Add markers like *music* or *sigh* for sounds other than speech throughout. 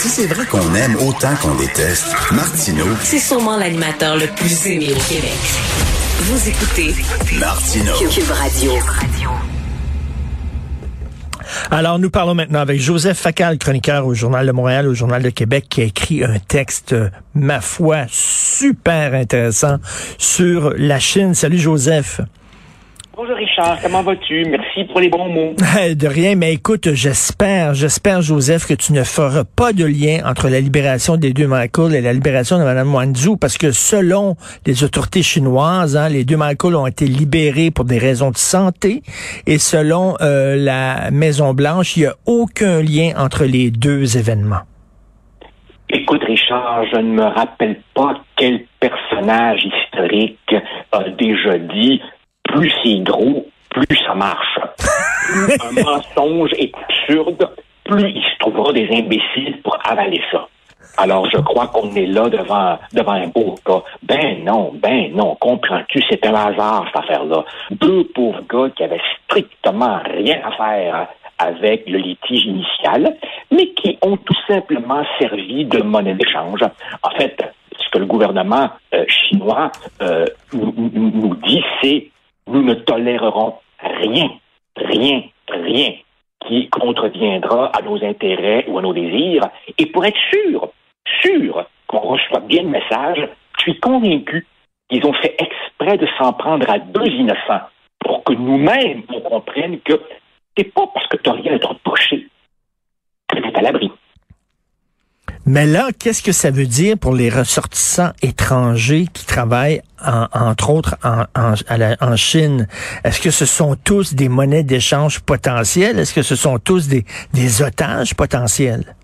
si c'est vrai qu'on aime autant qu'on déteste, Martineau, c'est sûrement l'animateur le plus aimé au Québec. Vous écoutez Martineau. Cube Radio. Alors, nous parlons maintenant avec Joseph Facal, chroniqueur au Journal de Montréal, au Journal de Québec, qui a écrit un texte, ma foi, super intéressant sur la Chine. Salut, Joseph. Bonjour Richard, comment vas-tu? Merci pour les bons mots. *laughs* De rien, mais écoute, j'espère, j'espère, Joseph, que tu ne feras pas de lien entre la libération des deux Michael et la libération de Mme Wanzhou, parce que selon les autorités chinoises, hein, les deux Michael ont été libérés pour des raisons de santé, et selon euh, la Maison-Blanche, il n'y a aucun lien entre les deux événements. Écoute, Richard, je ne me rappelle pas quel personnage historique a déjà dit plus c'est gros, plus ça marche. Plus *laughs* un mensonge est absurde, plus il se trouvera des imbéciles pour avaler ça. Alors, je crois qu'on est là devant, devant un beau cas. Ben non, ben non, comprends-tu, c'est un hasard, cette affaire-là. Deux pauvres gars qui avaient strictement rien à faire avec le litige initial, mais qui ont tout simplement servi de monnaie d'échange. En fait, ce que le gouvernement euh, chinois euh, nous, nous dit, c'est nous ne tolérerons rien, rien, rien qui contreviendra à nos intérêts ou à nos désirs. Et pour être sûr, sûr qu'on reçoit bien le message, je suis convaincu qu'ils ont fait exprès de s'en prendre à deux innocents pour que nous-mêmes, on comprenne que c'est pas parce que tu n'as rien à te reprocher que tu es à l'abri. Mais là, qu'est-ce que ça veut dire pour les ressortissants étrangers qui travaillent, entre autres, en, Chine? Est-ce que ce sont tous des monnaies d'échange potentielles? Est-ce que ce sont tous des, des otages potentiels?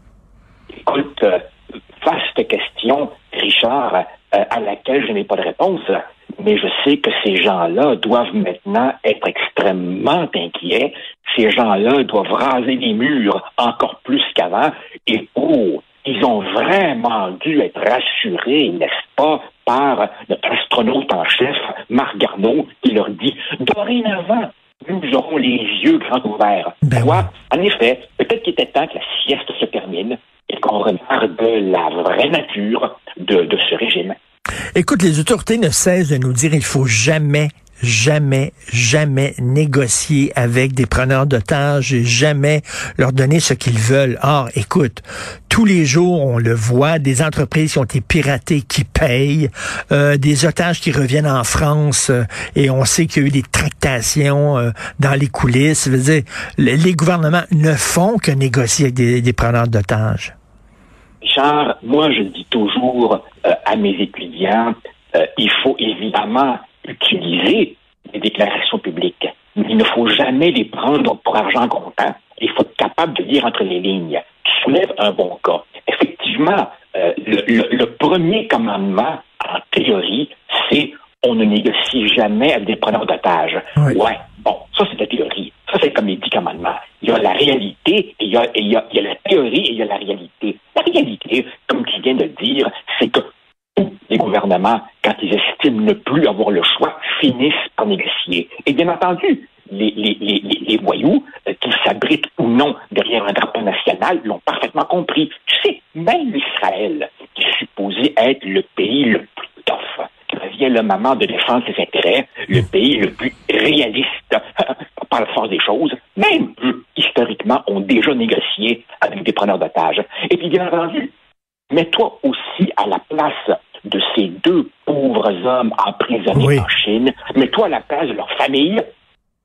Écoute, euh, vaste question, Richard, euh, à laquelle je n'ai pas de réponse. Mais je sais que ces gens-là doivent maintenant être extrêmement inquiets. Ces gens-là doivent raser les murs encore plus qu'avant. Et oh, ils ont vraiment dû être rassurés, n'est-ce pas, par notre astronaute en chef, Marc Garneau, qui leur dit dorénavant, nous aurons les yeux grands ouverts. Ben en effet, peut-être qu'il était temps que la sieste se termine et qu'on regarde la vraie nature de, de ce régime. Écoute, les autorités ne cessent de nous dire il faut jamais jamais, jamais négocier avec des preneurs d'otages et jamais leur donner ce qu'ils veulent. Or, écoute, tous les jours, on le voit, des entreprises qui ont été piratées, qui payent, euh, des otages qui reviennent en France euh, et on sait qu'il y a eu des tractations euh, dans les coulisses. veux dire, les gouvernements ne font que négocier avec des, des preneurs d'otages. Charles, moi, je dis toujours à mes étudiants, il faut évidemment utiliser les déclarations publiques. Il ne faut jamais les prendre pour argent comptant. Il faut être capable de lire entre les lignes. Tu soulèves un bon cas. Effectivement, euh, le, premier commandement, en théorie, c'est on ne négocie jamais avec des preneurs d'otages. Ouais, bon, ça c'est la théorie. Ça c'est comme les dix commandements. Il y a la réalité, et il y a, il y a, il y a la théorie et il y a la réalité. La réalité, comme tu viens de dire, c'est que quand ils estiment ne plus avoir le choix, finissent par négocier. Et bien entendu, les, voyous, euh, qu'ils s'abritent ou non derrière un drapeau national, l'ont parfaitement compris. Tu sais, même Israël, qui est supposé être le pays le plus tough, qui revient le moment de défendre ses intérêts, le pays le plus réaliste *laughs* par la force des choses, même eux, historiquement, ont déjà négocié avec des preneurs d'otages. Et puis, bien entendu, mets-toi aussi à la place de ces deux pauvres hommes emprisonnés en Chine, mets-toi à la place de leur famille,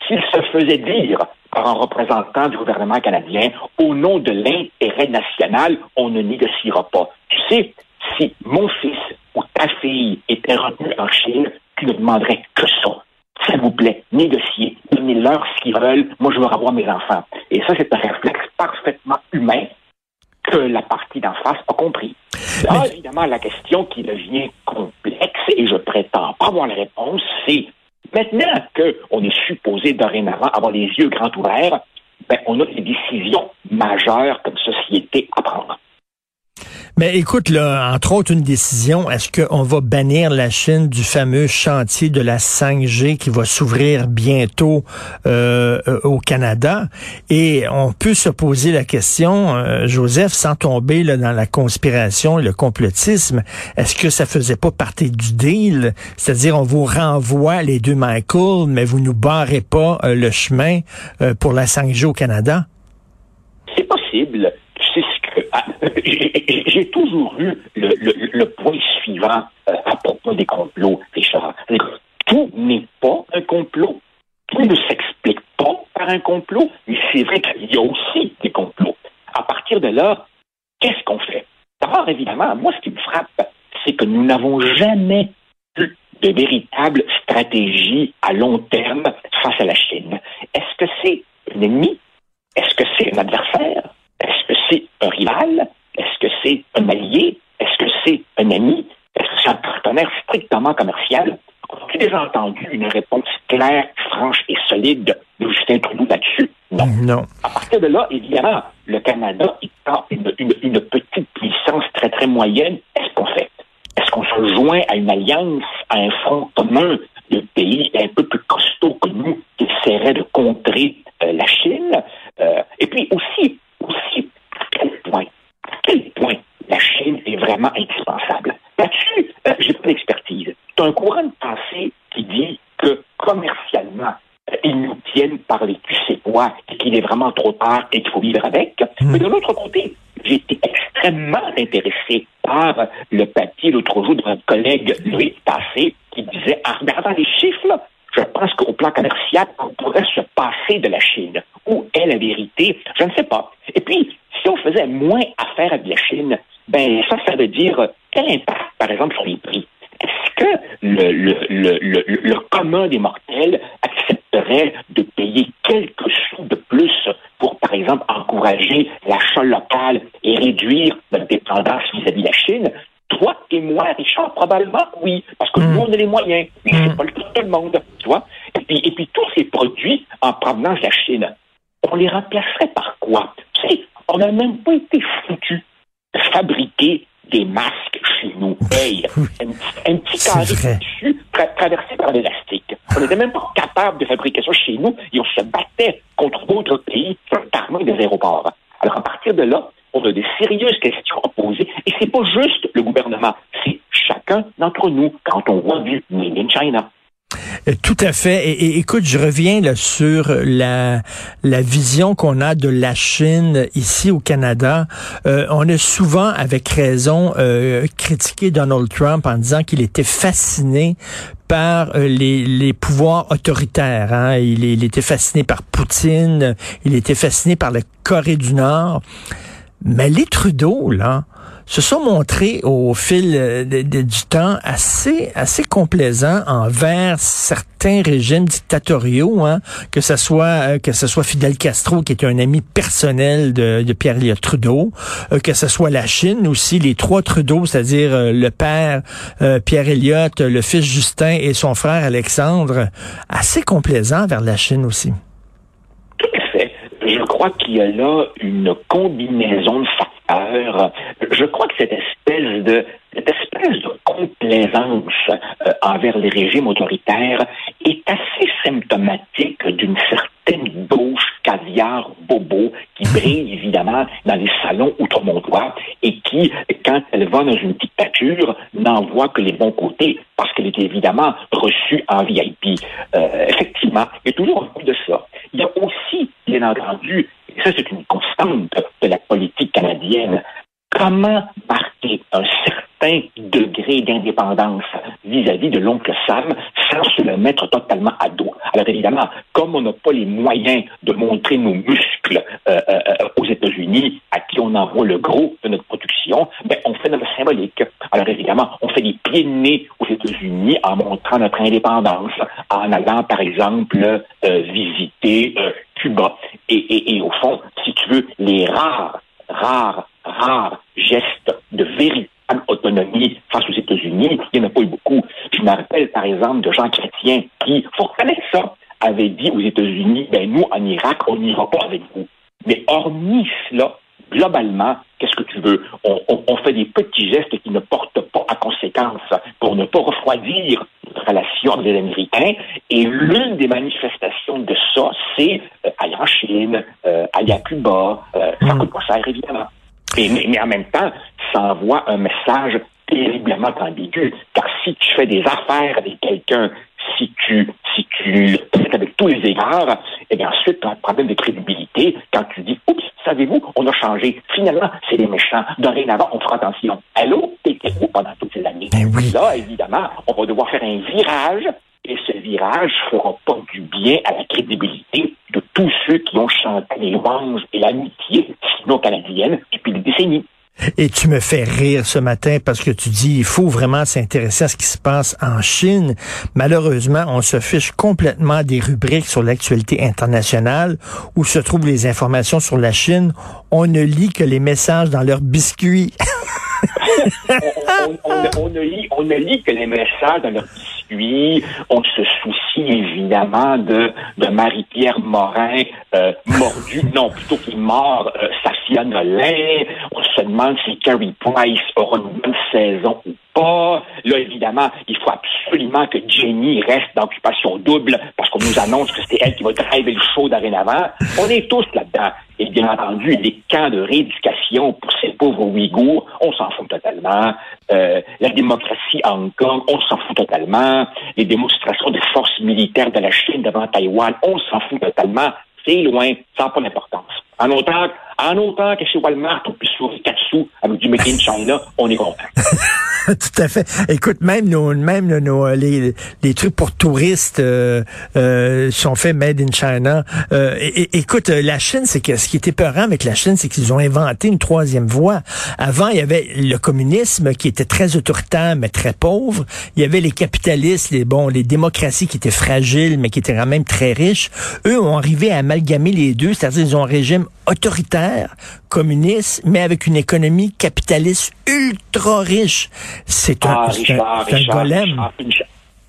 s'ils se faisaient dire par un représentant du gouvernement canadien, au nom de l'intérêt national, on ne négociera pas. Tu sais, si mon fils ou ta fille était retenu en Chine, tu ne demanderais que ça. S'il vous plaît, négociez, donnez-leur ce qu'ils veulent, moi je veux avoir mes enfants. Et ça, c'est un réflexe parfaitement humain que la partie d'en face a compris. Là, évidemment, la question qui devient complexe, et je prétends pas avoir la réponse, c'est maintenant qu'on est supposé dorénavant avoir les yeux grands ouverts, ben, on a des décisions majeures comme société à prendre. Mais écoute, là, entre autres, une décision, est-ce qu'on va bannir la Chine du fameux chantier de la 5G qui va s'ouvrir bientôt euh, au Canada? Et on peut se poser la question, euh, Joseph, sans tomber dans la conspiration et le complotisme, est-ce que ça faisait pas partie du deal? C'est-à-dire, on vous renvoie les deux Michael, mais vous nous barrez pas euh, le chemin pour la 5G au Canada? C'est possible. Ah, j'ai toujours eu le, point suivant euh, à propos des complots, Richard. Tout n'est pas un complot. Tout ne s'explique pas par un complot, mais c'est vrai qu'il y a aussi des complots. À partir de là, qu'est-ce qu'on fait? D'abord, évidemment, moi, ce qui me frappe, c'est que nous n'avons jamais eu de véritable stratégie à long terme face à la Chine. Est-ce que c'est un ennemi? Est-ce que c'est un adversaire? C'est un rival? Est-ce que c'est un allié? Est-ce que c'est un ami? Est-ce que c'est un partenaire strictement commercial? On a déjà entendu une réponse claire, franche et solide de Justin Trudeau là-dessus? Non. non. À partir de là, évidemment, le Canada étant une, une, petite puissance très, très moyenne, est-ce qu'on fait? Est-ce qu'on se joint à une alliance, à un front commun de pays un peu plus costauds que nous qui essaieraient de contrer euh, la Chine? Euh, et puis aussi, à quel point, à quel point la Chine est vraiment indispensable. Là-dessus, euh, j'ai pas d'expertise. C'est un courant de pensée qui dit que commercialement, euh, ils nous tiennent par les tu sais qu'il est vraiment trop tard et qu'il faut vivre avec. Hmm. Mais de l'autre côté, j'ai été extrêmement intéressé par le papier l'autre jour de notre collègue Louis Tassé qui disait, en regardant les chiffres, je pense qu'au plan commercial, on pourrait se passer de la Chine. Où est la vérité? Je ne sais pas. Et puis, si on faisait moins affaire avec la Chine, ben ça, ça veut dire quel impact, par exemple, sur les prix? Est-ce que le, le, le, le, commun des mortels de payer quelques sous de plus pour, par exemple, encourager l'achat local et réduire notre dépendance vis-à-vis de la Chine? Toi et moi, Richard, probablement oui, parce que hmm. nous, on a les moyens. Mais c'est hmm. pas le cas de tout le monde, tu vois. Et puis, et puis tous ces produits en provenance de la Chine, on les remplacerait par quoi? Tu sais, on n'a même pas été foutu de fabriquer des masques chez nous. *laughs* Hey, un, petit carré de tissu traversé par l'élastique. On n'était même pas capable de fabriquer ça chez nous et on se battait contre d'autres pays, notamment des aéroports. Alors, à partir de là, on a des sérieuses questions à poser. Et c'est pas juste le gouvernement, c'est chacun d'entre nous quand on voit du Made in China. Euh, tout à fait. Et, écoute, je reviens sur la, vision qu'on a de la Chine ici au Canada. Euh, on a souvent, avec raison, euh, critiqué Donald Trump en disant qu'il était fasciné par les, pouvoirs autoritaires. Hein. Il, il était fasciné par Poutine, il était fasciné par la Corée du Nord. Mais les Trudeau, là, se sont montrés au fil euh, du temps assez assez complaisants envers certains régimes dictatoriaux, hein, que ce soit euh, que ce soit Fidel Castro qui est un ami personnel de, Pierre Elliott Trudeau, euh, que ce soit la Chine aussi, les trois Trudeau, c'est-à-dire le père Pierre Elliott, le fils Justin et son frère Alexandre, assez complaisants vers la Chine aussi je crois qu'il y a là une combinaison de facteurs. Je crois que cette espèce de cette espèce de complaisance euh, envers les régimes autoritaires est assez symptomatique d'une certaine gauche caviar bobo qui *laughs* brille évidemment dans les salons outre-montois et qui, quand elle va dans une dictature, n'en voit que les bons côtés parce qu'elle est évidemment reçue en VIP. Euh, effectivement, il y a toujours un peu de ça. Il y a aussi, bien entendu, et ça c'est une constante de la politique canadienne, comment marquer un certain degré d'indépendance vis-à-vis de l'oncle Sam sans se le mettre totalement à dos? Alors évidemment, comme on n'a pas les moyens de montrer nos muscles euh, euh, aux États-Unis, à qui on envoie le gros de notre production, ben, on fait notre symbolique. Alors évidemment, on fait des pieds de nez aux États-Unis en montrant notre indépendance, en allant par exemple euh, visiter Cuba. Et au fond, si tu veux, les rares, rares rares gestes de véritable autonomie face aux États-Unis. Il n'y en a pas eu beaucoup. Je me rappelle, par exemple, de gens chrétiens qui, faut reconnaître ça, avaient dit aux États-Unis, ben nous, en Irak, on n'ira pas avec vous. Mais hormis cela, globalement, qu'est-ce que tu veux? On, fait des petits gestes qui ne portent pas à conséquence pour ne pas refroidir relation avec les Américains. Et l'une des manifestations de ça, c'est euh, aller en Chine, euh, aller à Cuba. Euh, ça mm. coûte pas cher, évidemment. mais, mais en même temps, ça envoie un message terriblement ambigu. Car si tu fais des affaires avec quelqu'un, si tu, si tu le traites avec tous les égards, et eh bien ensuite, tu as un problème de crédibilité quand tu dis, oups, savez-vous, on a changé? Finalement, c'est les méchants. Dorénavant, on fera attention. Allô, t'étais où pendant toutes ces années? Ben Là, évidemment, on va devoir faire un virage et ce virage ne fera pas du bien à la crédibilité de tous ceux qui ont chanté les louanges et l'amitié sino-canadienne depuis des décennies. Et tu me fais rire ce matin parce que tu dis il faut vraiment s'intéresser à ce qui se passe en Chine. Malheureusement, on se fiche complètement des rubriques sur l'actualité internationale où se trouvent les informations sur la Chine. On ne lit que les messages dans leurs biscuits. *laughs* on, ne lit, on ne lit que les messages dans leurs biscuits. On se soucie évidemment de, de Marie-Pierre Morin euh, mordu, *laughs* non, plutôt qu'il mort, euh, Safia Nolin. On se demande si Carrie Price aura une bonne saison ou pas. Là, évidemment, il faut absolument que Jenny reste d'occupation double parce qu'on nous annonce que c'est elle qui va driver le show d'Arénavant. On est tous là-dedans. Et bien entendu, les camps de rééducation pour ces pauvres Ouïghours, on s'en fout totalement. Euh, la démocratie à Hong Kong, on s'en fout totalement. Les démonstrations des forces militaires de la Chine devant Taïwan, on s'en fout totalement. C'est loin, ça n'a pas d'importance. En autant, en autant que chez Walmart, on puisse sourire quatre sous avec du Made in China, on est content. *laughs* Tout à fait. Écoute, même nos, même nos, les, les trucs pour touristes euh, euh, sont faits made in China. Euh, écoute, la Chine, c'est que ce qui était peurant avec la Chine, c'est qu'ils ont inventé une troisième voie. Avant, il y avait le communisme qui était très autoritaire mais très pauvre. Il y avait les capitalistes, les bon, les démocraties qui étaient fragiles mais qui étaient quand même très riches. Eux ont arrivé à amalgamer les deux, c'est-à-dire ils ont un régime autoritaire, communiste, mais avec une économie capitaliste ultra riche. C'est un, ah, Richard,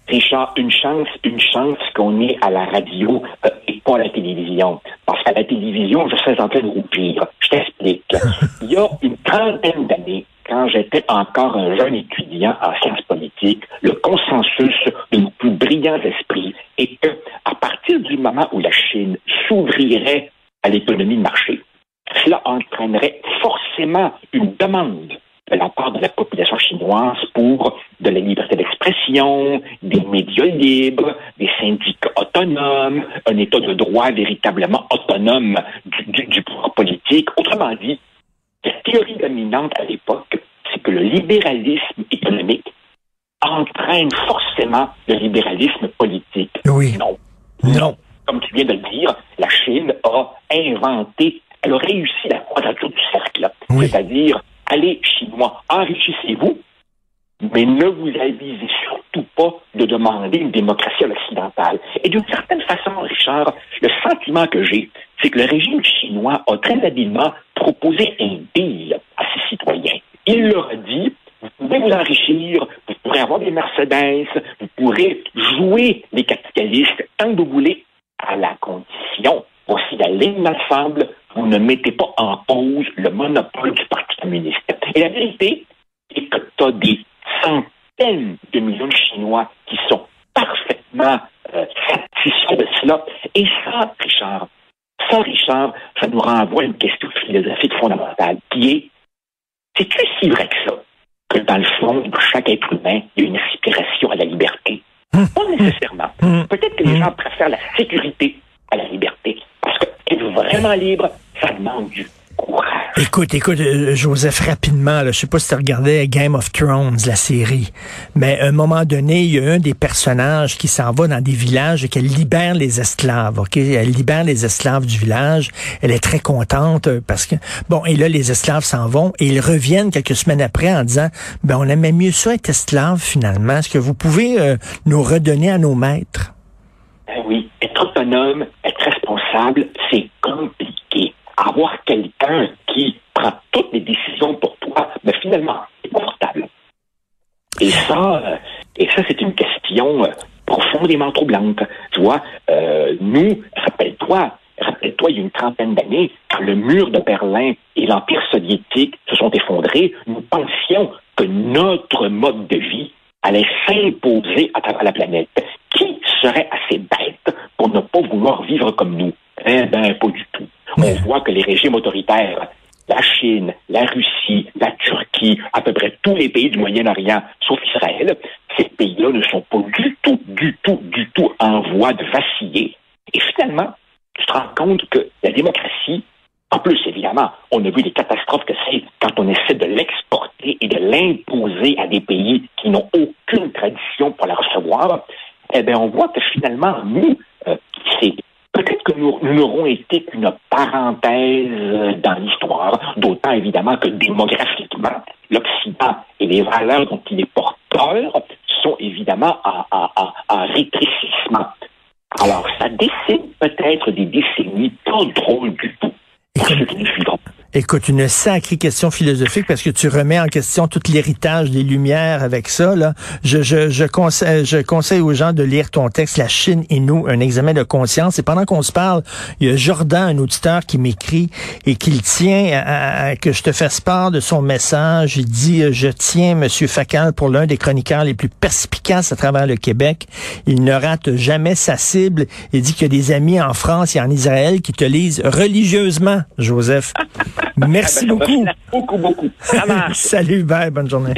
Richard, une chance, une chance qu'on est à la radio euh, et pas à la télévision. Parce qu'à la télévision, je suis en train de roupir. Je t'explique. *laughs* Il y a une trentaine d'années, quand j'étais encore un jeune étudiant en sciences politiques, le consensus de nos plus brillants esprits est que, à partir du moment où la Chine s'ouvrirait à l'économie de marché, cela entraînerait forcément une demande de la part de la population chinoise pour de la liberté d'expression, des médias libres, des syndicats autonomes, un État de droit véritablement autonome du, pouvoir politique. Autrement dit, la théorie dominante à l'époque, c'est que le libéralisme économique entraîne forcément le libéralisme politique. Oui. Non. Non. Comme tu viens de le dire, la Chine a inventé, elle a réussi la quadrature du cercle. C'est-à-dire allez, Chinois, enrichissez-vous, mais ne vous avisez surtout pas de demander une démocratie occidentale. Et d'une certaine façon, Richard, le sentiment que j'ai, c'est que le régime chinois a très habilement proposé un deal à ses citoyens. Il leur a dit, vous pouvez vous enrichir, vous pourrez avoir des Mercedes, vous pourrez jouer les capitalistes tant que vous voulez, à d'ensemble, vous ne mettez pas en pause le monopole du Parti communiste. Et la vérité est que tu as des centaines de millions de Chinois qui sont parfaitement euh, satisfaits de cela. Et ça, Richard, ça, Richard, ça nous renvoie à une question philosophique fondamentale qui est c'est-tu si vrai que ça que dans le fond de chaque être humain, il y a une aspiration à la liberté? Hum. Pas nécessairement. Hum. Peut-être que les hum. gens préfèrent la sécurité à la liberté. Vraiment libre, ça demande du Écoute, écoute, euh, Joseph, rapidement, là, je sais pas si tu regardais Game of Thrones, la série, mais à un moment donné, il y a un des personnages qui s'en va dans des villages et qu'elle libère les esclaves, ok? Elle libère les esclaves du village. Elle est très contente euh, parce que, bon, et là, les esclaves s'en vont et ils reviennent quelques semaines après en disant, ben, on aimait mieux ça être esclave finalement. Est-ce que vous pouvez euh, nous redonner à nos maîtres? Ben oui, être autonome, c'est compliqué avoir quelqu'un qui prend toutes les décisions pour toi, mais finalement, c'est confortable. Et ça, euh, et ça, c'est une question euh, profondément troublante. Tu vois, euh, nous, rappelle-toi, rappelle-toi, il y a une trentaine d'années, quand le mur de Berlin et l'Empire soviétique se sont effondrés, nous pensions que notre mode de vie allait s'imposer à travers la planète. Qui serait assez bête pour ne pas vouloir vivre comme nous? Eh bien, pas du tout. On voit que les régimes autoritaires, la Chine, la Russie, la Turquie, à peu près tous les pays du Moyen-Orient, sauf Israël, ces pays-là ne sont pas du tout, du tout, du tout en voie de vaciller. Et finalement, tu te rends compte que la démocratie, en plus, évidemment, on a vu les catastrophes que c'est quand on essaie de l'exporter et de l'imposer à des pays qui n'ont aucune tradition pour la recevoir. Eh bien, on voit que finalement, nous, euh, c'est peut-être que nous, n'aurons été qu'une parenthèse dans l'histoire, d'autant évidemment que démographiquement, l'Occident et les valeurs dont il est porteur sont évidemment en rétrécissement. Alors, ça dessine peut-être des décennies pas drôles du tout. Écoute, une sacrée question philosophique parce que tu remets en question tout l'héritage des Lumières avec ça. Là. Je, je, je, conseille, je conseille aux gens de lire ton texte La Chine et nous, un examen de conscience. Et pendant qu'on se parle, il y a Jordan, un auditeur, qui m'écrit et qui tient à, que je te fasse part de son message. Il dit, je tiens Monsieur Facal pour l'un des chroniqueurs les plus perspicaces à travers le Québec. Il ne rate jamais sa cible. Il dit qu'il y a des amis en France et en Israël qui te lisent religieusement, Joseph. Merci beaucoup. Beaucoup, beaucoup. *laughs* Salut, bye, bonne journée.